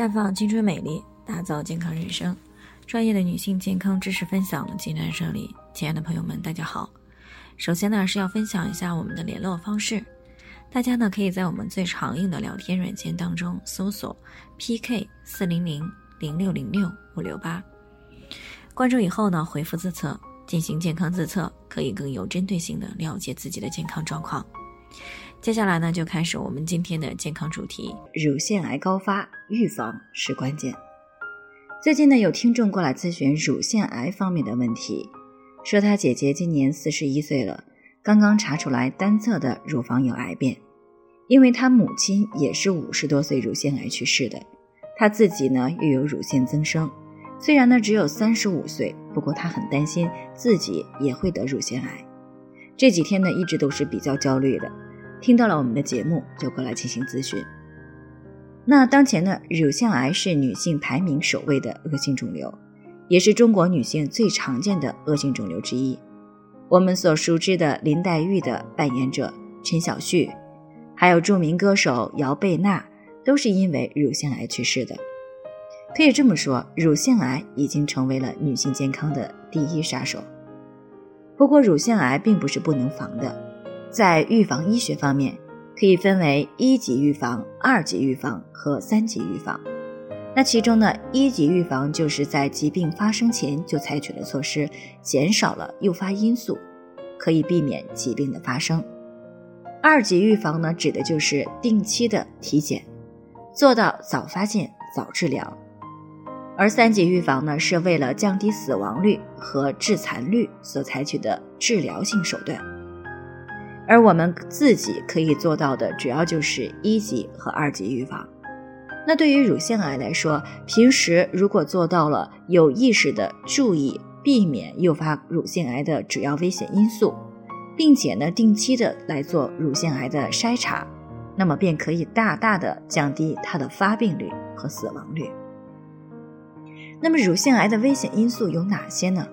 绽放青春美丽，打造健康人生。专业的女性健康知识分享的济南这里，亲爱的朋友们，大家好。首先呢是要分享一下我们的联络方式，大家呢可以在我们最常用的聊天软件当中搜索 PK 四零零零六零六五六八，关注以后呢回复自测进行健康自测，可以更有针对性的了解自己的健康状况。接下来呢，就开始我们今天的健康主题：乳腺癌高发，预防是关键。最近呢，有听众过来咨询乳腺癌方面的问题，说他姐姐今年四十一岁了，刚刚查出来单侧的乳房有癌变，因为他母亲也是五十多岁乳腺癌去世的，他自己呢又有乳腺增生，虽然呢只有三十五岁，不过他很担心自己也会得乳腺癌，这几天呢一直都是比较焦虑的。听到了我们的节目，就过来进行咨询。那当前呢，乳腺癌是女性排名首位的恶性肿瘤，也是中国女性最常见的恶性肿瘤之一。我们所熟知的林黛玉的扮演者陈小旭，还有著名歌手姚贝娜，都是因为乳腺癌去世的。可以这么说，乳腺癌已经成为了女性健康的第一杀手。不过，乳腺癌并不是不能防的。在预防医学方面，可以分为一级预防、二级预防和三级预防。那其中呢，一级预防就是在疾病发生前就采取了措施，减少了诱发因素，可以避免疾病的发生。二级预防呢，指的就是定期的体检，做到早发现、早治疗。而三级预防呢，是为了降低死亡率和致残率所采取的治疗性手段。而我们自己可以做到的，主要就是一级和二级预防。那对于乳腺癌来说，平时如果做到了有意识的注意避免诱发乳腺癌的主要危险因素，并且呢定期的来做乳腺癌的筛查，那么便可以大大的降低它的发病率和死亡率。那么乳腺癌的危险因素有哪些呢？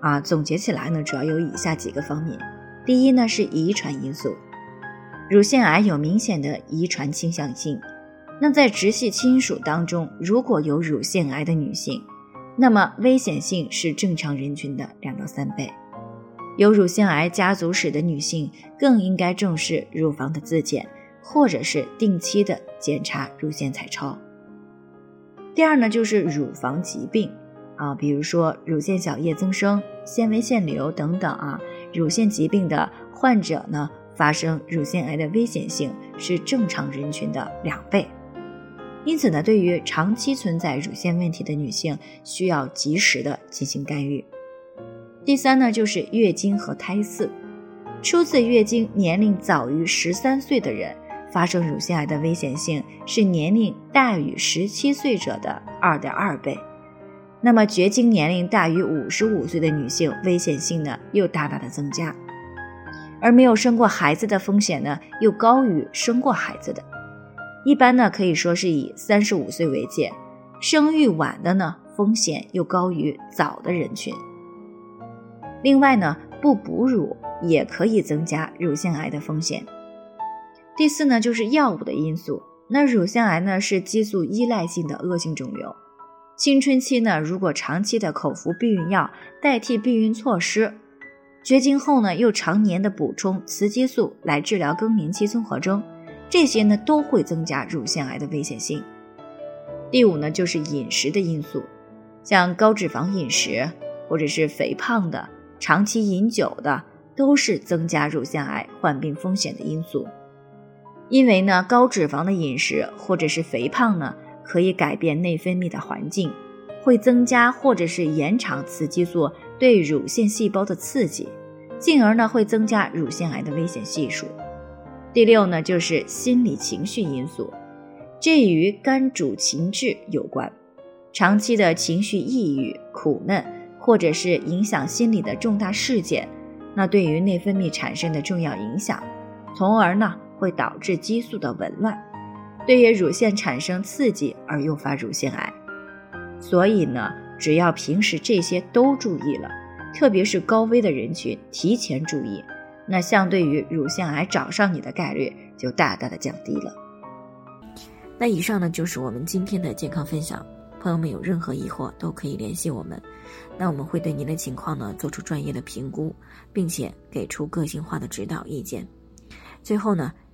啊，总结起来呢，主要有以下几个方面。第一呢是遗传因素，乳腺癌有明显的遗传倾向性。那在直系亲属当中，如果有乳腺癌的女性，那么危险性是正常人群的两到三倍。有乳腺癌家族史的女性更应该重视乳房的自检，或者是定期的检查乳腺彩超。第二呢就是乳房疾病啊，比如说乳腺小叶增生、纤维腺瘤等等啊。乳腺疾病的患者呢，发生乳腺癌的危险性是正常人群的两倍，因此呢，对于长期存在乳腺问题的女性，需要及时的进行干预。第三呢，就是月经和胎饲，初次月经年龄早于十三岁的人，发生乳腺癌的危险性是年龄大于十七岁者的二点二倍。那么，绝经年龄大于五十五岁的女性，危险性呢又大大的增加，而没有生过孩子的风险呢又高于生过孩子的。一般呢可以说是以三十五岁为界，生育晚的呢风险又高于早的人群。另外呢，不哺乳也可以增加乳腺癌的风险。第四呢就是药物的因素，那乳腺癌呢是激素依赖性的恶性肿瘤。青春期呢，如果长期的口服避孕药代替避孕措施，绝经后呢又常年的补充雌激素来治疗更年期综合征，这些呢都会增加乳腺癌的危险性。第五呢就是饮食的因素，像高脂肪饮食或者是肥胖的、长期饮酒的，都是增加乳腺癌患病风险的因素。因为呢高脂肪的饮食或者是肥胖呢。可以改变内分泌的环境，会增加或者是延长雌激素对乳腺细胞的刺激，进而呢会增加乳腺癌的危险系数。第六呢就是心理情绪因素，这与肝主情志有关。长期的情绪抑郁、苦闷，或者是影响心理的重大事件，那对于内分泌产生的重要影响，从而呢会导致激素的紊乱。对于乳腺产生刺激而诱发乳腺癌。所以呢只要平时这些都注意了特别是高危的人群提前注意那相对于乳腺癌找上你的概率就大大的降低了。那以上呢就是我们今天的健康分享。朋友们有任何疑惑都可以联系我们。那我们会对您的情况呢做出专业的评估并且给出个性化的指导意见。最后呢